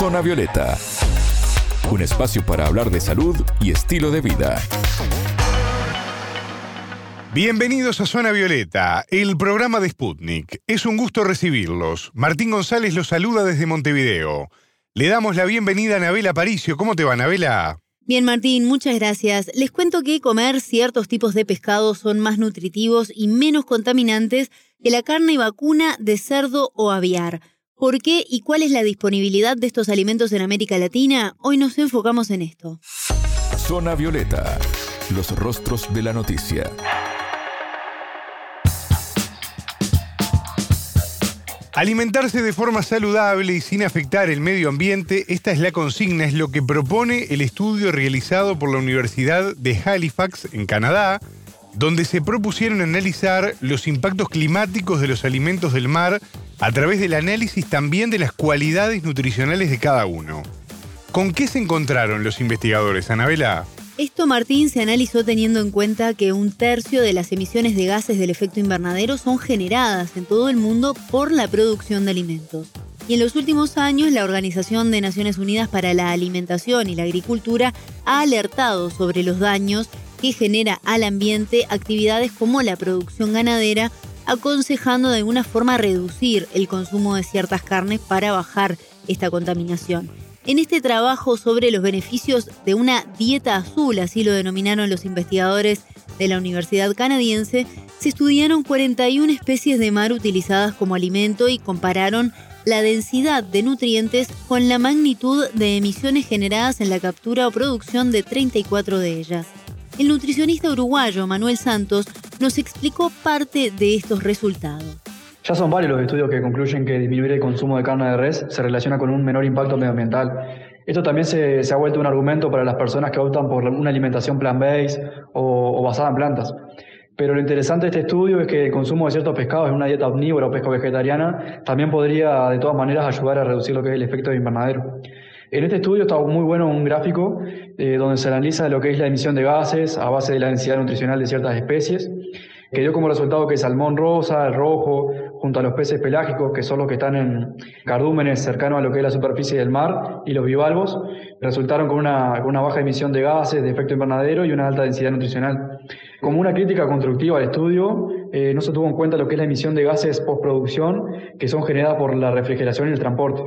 Zona Violeta, un espacio para hablar de salud y estilo de vida. Bienvenidos a Zona Violeta, el programa de Sputnik. Es un gusto recibirlos. Martín González los saluda desde Montevideo. Le damos la bienvenida a Anabela Aparicio. ¿Cómo te va, Anabela? Bien, Martín, muchas gracias. Les cuento que comer ciertos tipos de pescado son más nutritivos y menos contaminantes que la carne vacuna de cerdo o aviar. ¿Por qué y cuál es la disponibilidad de estos alimentos en América Latina? Hoy nos enfocamos en esto. Zona Violeta, los rostros de la noticia. Alimentarse de forma saludable y sin afectar el medio ambiente, esta es la consigna, es lo que propone el estudio realizado por la Universidad de Halifax en Canadá, donde se propusieron analizar los impactos climáticos de los alimentos del mar a través del análisis también de las cualidades nutricionales de cada uno. ¿Con qué se encontraron los investigadores, Anabela? Esto, Martín, se analizó teniendo en cuenta que un tercio de las emisiones de gases del efecto invernadero son generadas en todo el mundo por la producción de alimentos. Y en los últimos años, la Organización de Naciones Unidas para la Alimentación y la Agricultura ha alertado sobre los daños que genera al ambiente actividades como la producción ganadera, aconsejando de alguna forma reducir el consumo de ciertas carnes para bajar esta contaminación. En este trabajo sobre los beneficios de una dieta azul, así lo denominaron los investigadores de la Universidad Canadiense, se estudiaron 41 especies de mar utilizadas como alimento y compararon la densidad de nutrientes con la magnitud de emisiones generadas en la captura o producción de 34 de ellas. El nutricionista uruguayo Manuel Santos nos explicó parte de estos resultados. Ya son varios los estudios que concluyen que disminuir el consumo de carne de res se relaciona con un menor impacto medioambiental. Esto también se, ha vuelto un argumento para las personas que optan por una alimentación plant-based o, basada en plantas. Pero lo interesante de este estudio es que el consumo de ciertos pescados en una dieta omnívora o pesco vegetariana también podría de todas maneras ayudar a reducir lo que es el efecto de invernadero. En este estudio está muy bueno un gráfico eh, donde se analiza lo que es la emisión de gases a base de la densidad nutricional de ciertas especies que dio como resultado que el salmón rosa, el rojo, junto a los peces pelágicos, que son los que están en cardúmenes cercanos a lo que es la superficie del mar, y los bivalvos, resultaron con una, baja emisión de gases, de efecto invernadero y una alta densidad nutricional. Como una crítica constructiva al estudio, eh, no se tuvo en cuenta lo que es la emisión de gases postproducción, que son generadas por la refrigeración y el transporte.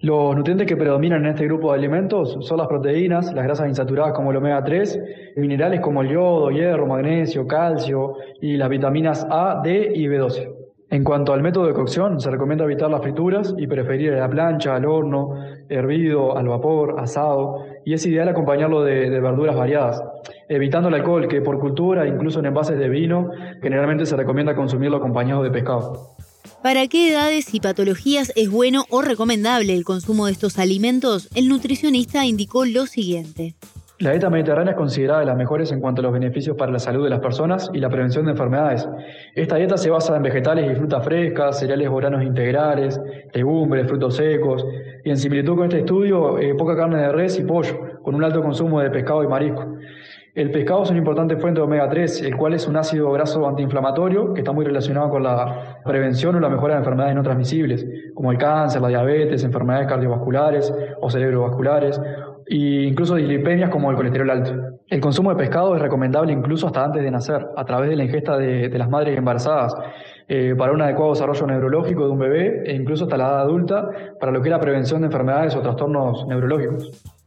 Los nutrientes que predominan en este grupo de alimentos son las proteínas, las grasas insaturadas como el omega 3, minerales como el yodo, hierro, magnesio, calcio y las vitaminas A, D y B12. En cuanto al método de cocción, se recomienda evitar las frituras y preferir la plancha, al horno, hervido, al vapor, asado, y es ideal acompañarlo de, de, verduras variadas, evitando el alcohol, que por cultura, incluso en envases de vino, generalmente se recomienda consumirlo acompañado de pescado. ¿Para qué edades y patologías es bueno o recomendable el consumo de estos alimentos? El nutricionista indicó lo siguiente. La dieta mediterránea es considerada de las mejores en cuanto a los beneficios para la salud de las personas y la prevención de enfermedades. Esta dieta se basa en vegetales y frutas frescas, cereales boranos integrales, legumbres, frutos secos, y en similitud con este estudio, eh, poca carne de res y pollo, con un alto consumo de pescado y marisco. El pescado es una importante fuente de omega 3, el cual es un ácido graso antiinflamatorio que está muy relacionado con la prevención o la mejora de enfermedades no transmisibles, como el cáncer, la diabetes, enfermedades cardiovasculares o cerebrovasculares, e incluso dislipemias como el colesterol alto. El consumo de pescado es recomendable incluso hasta antes de nacer, a través de la ingesta de, las madres embarazadas, eh, para un adecuado desarrollo neurológico de un bebé e incluso hasta la edad adulta, para lo que es la prevención de enfermedades o trastornos neurológicos.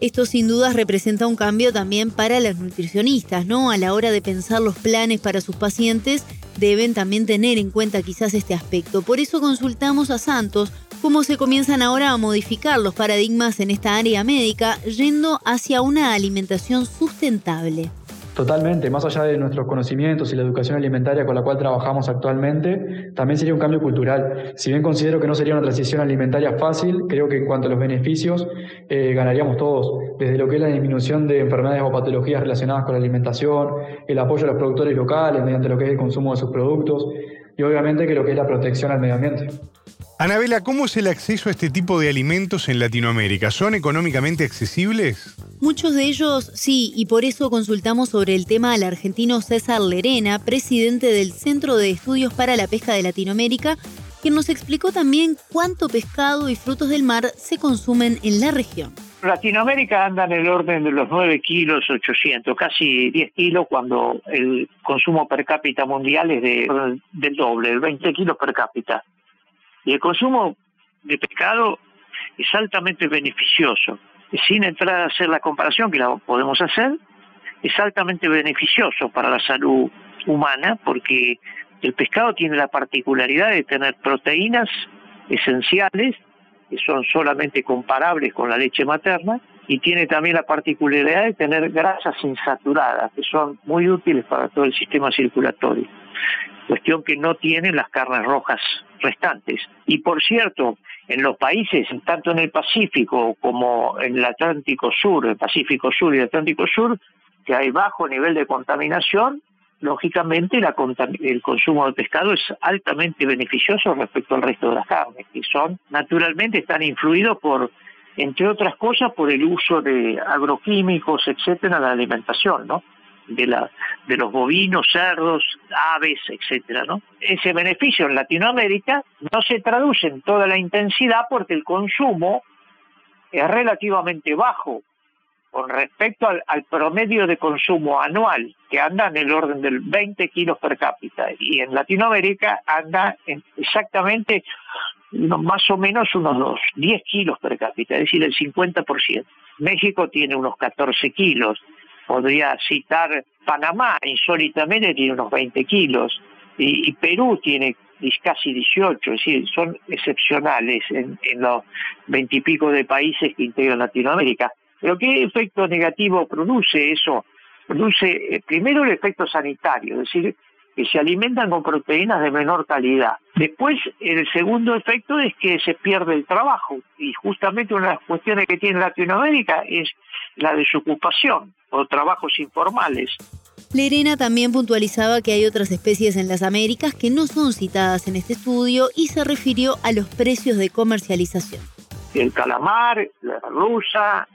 Esto sin dudas representa un cambio también para las nutricionistas, ¿no? A la hora de pensar los planes para sus pacientes, deben también tener en cuenta quizás este aspecto. Por eso consultamos a Santos cómo se comienzan ahora a modificar los paradigmas en esta área médica, yendo hacia una alimentación sustentable. Totalmente, más allá de nuestros conocimientos y la educación alimentaria con la cual trabajamos actualmente, también sería un cambio cultural. Si bien considero que no sería una transición alimentaria fácil, creo que en cuanto a los beneficios eh, ganaríamos todos, desde lo que es la disminución de enfermedades o patologías relacionadas con la alimentación, el apoyo a los productores locales mediante lo que es el consumo de sus productos y obviamente que lo que es la protección al medio ambiente. Anabela, ¿cómo es el acceso a este tipo de alimentos en Latinoamérica? ¿Son económicamente accesibles? Muchos de ellos sí, y por eso consultamos sobre el tema al argentino César Lerena, presidente del Centro de Estudios para la Pesca de Latinoamérica, quien nos explicó también cuánto pescado y frutos del mar se consumen en la región. Latinoamérica anda en el orden de los 9 kilos 800, casi 10 kilos cuando el consumo per cápita mundial es de, del doble, el 20 kilos per cápita. Y el consumo de pescado es altamente beneficioso. Sin entrar a hacer la comparación, que la podemos hacer, es altamente beneficioso para la salud humana porque el pescado tiene la particularidad de tener proteínas esenciales que son solamente comparables con la leche materna y tiene también la particularidad de tener grasas insaturadas que son muy útiles para todo el sistema circulatorio, cuestión que no tienen las carnes rojas restantes. Y por cierto, en los países, tanto en el Pacífico como en el Atlántico Sur, el Pacífico Sur y el Atlántico Sur, que hay bajo nivel de contaminación, lógicamente el consumo de pescado es altamente beneficioso respecto al resto de las carnes, que son, naturalmente, están influidos por, entre otras cosas, por el uso de agroquímicos, etcétera, en la alimentación, ¿no? De, la, de los bovinos, cerdos, aves, etcétera, ¿no? Ese beneficio en Latinoamérica no se traduce en toda la intensidad porque el consumo es relativamente bajo con respecto al, promedio de consumo anual, que anda en el orden del 20 kilos per cápita, y en Latinoamérica anda en exactamente más o menos unos 10 kilos per cápita, es decir, el 50%. México tiene unos 14 kilos, podría citar Panamá, insólitamente tiene unos 20 kilos, y, Perú tiene casi 18, es decir, son excepcionales en, en los veintipico de países que integran Latinoamérica. Pero ¿qué efecto negativo produce eso? Produce eh, primero el efecto sanitario, es decir, que se alimentan con proteínas de menor calidad. Después, el segundo efecto es que se pierde el trabajo. Y justamente una de las cuestiones que tiene Latinoamérica es la desocupación o trabajos informales. Lerena también puntualizaba que hay otras especies en las Américas que no son citadas en este estudio y se refirió a los precios de comercialización. El calamar, la rusa,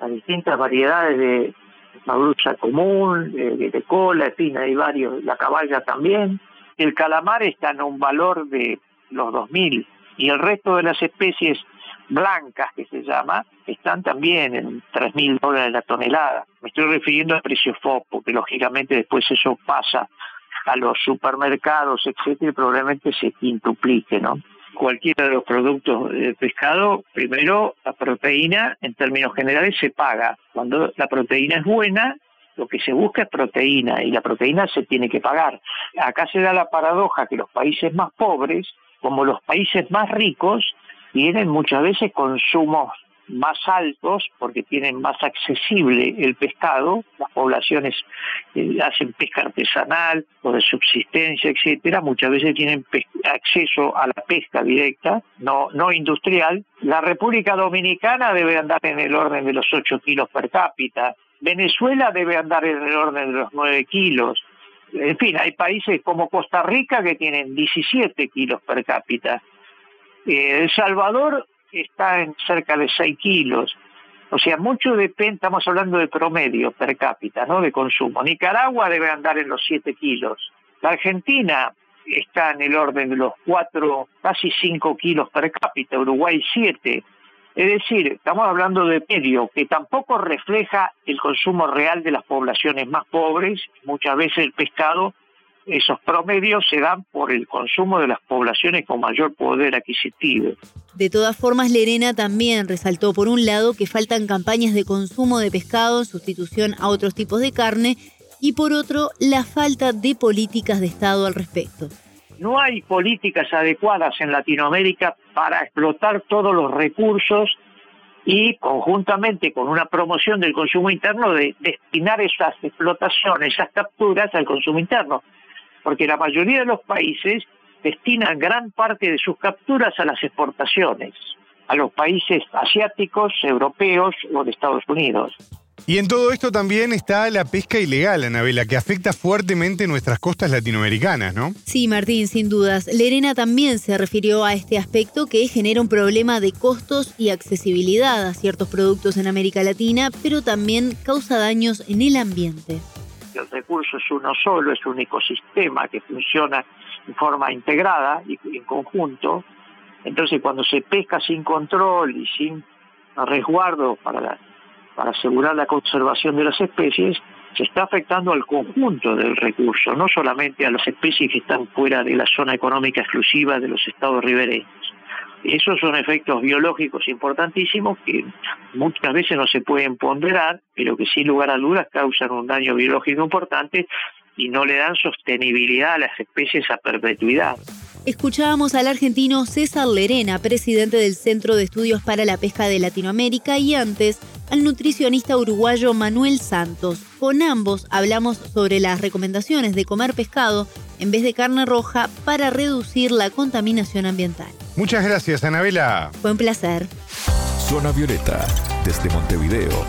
las distintas variedades de madrucha común, de, cola, en fin, hay varios, la caballa también. El calamar está en un valor de los 2.000 y el resto de las especies blancas, que se llama, están también en 3.000 dólares la tonelada. Me estoy refiriendo al precio FOP, porque lógicamente después eso pasa a los supermercados, etcétera, y probablemente se quintuplique, ¿no? Cualquiera de los productos de pescado, primero la proteína en términos generales se paga. Cuando la proteína es buena, lo que se busca es proteína y la proteína se tiene que pagar. Acá se da la paradoja que los países más pobres, como los países más ricos, tienen muchas veces consumos más altos porque tienen más accesible el pescado, las poblaciones eh, hacen pesca artesanal o de subsistencia, etcétera, muchas veces tienen acceso a la pesca directa, no, no industrial. La República Dominicana debe andar en el orden de los 8 kilos per cápita, Venezuela debe andar en el orden de los 9 kilos. En fin, hay países como Costa Rica que tienen 17 kilos per cápita. Eh, el Salvador está en cerca de 6 kilos. O sea, mucho depende, estamos hablando de promedio per cápita, ¿no? De consumo. Nicaragua debe andar en los 7 kilos. La Argentina está en el orden de los 4, casi 5 kilos per cápita. Uruguay 7. Es decir, estamos hablando de medio, que tampoco refleja el consumo real de las poblaciones más pobres. Muchas veces el pescado esos promedios se dan por el consumo de las poblaciones con mayor poder adquisitivo. De todas formas, Lerena también resaltó, por un lado, que faltan campañas de consumo de pescado en sustitución a otros tipos de carne, y por otro, la falta de políticas de Estado al respecto. No hay políticas adecuadas en Latinoamérica para explotar todos los recursos y conjuntamente con una promoción del consumo interno de destinar esas explotaciones, esas capturas al consumo interno porque la mayoría de los países destinan gran parte de sus capturas a las exportaciones, a los países asiáticos, europeos o de Estados Unidos. Y en todo esto también está la pesca ilegal, Anabela, que afecta fuertemente nuestras costas latinoamericanas, ¿no? Sí, Martín, sin dudas. Lerena también se refirió a este aspecto que genera un problema de costos y accesibilidad a ciertos productos en América Latina, pero también causa daños en el ambiente el recurso es uno solo, es un ecosistema que funciona de forma integrada y en conjunto. Entonces, cuando se pesca sin control y sin resguardo para, para asegurar la conservación de las especies, se está afectando al conjunto del recurso, no solamente a las especies que están fuera de la zona económica exclusiva de los estados ribereños. Esos son efectos biológicos importantísimos que muchas veces no se pueden ponderar, pero que sin lugar a dudas causan un daño biológico importante y no le dan sostenibilidad a las especies a perpetuidad. Escuchábamos al argentino César Lerena, presidente del Centro de Estudios para la Pesca de Latinoamérica, y antes al nutricionista uruguayo Manuel Santos. Con ambos hablamos sobre las recomendaciones de comer pescado en vez de carne roja para reducir la contaminación ambiental. Muchas gracias, Anabela. Fue un placer. Zona Violeta, desde Montevideo,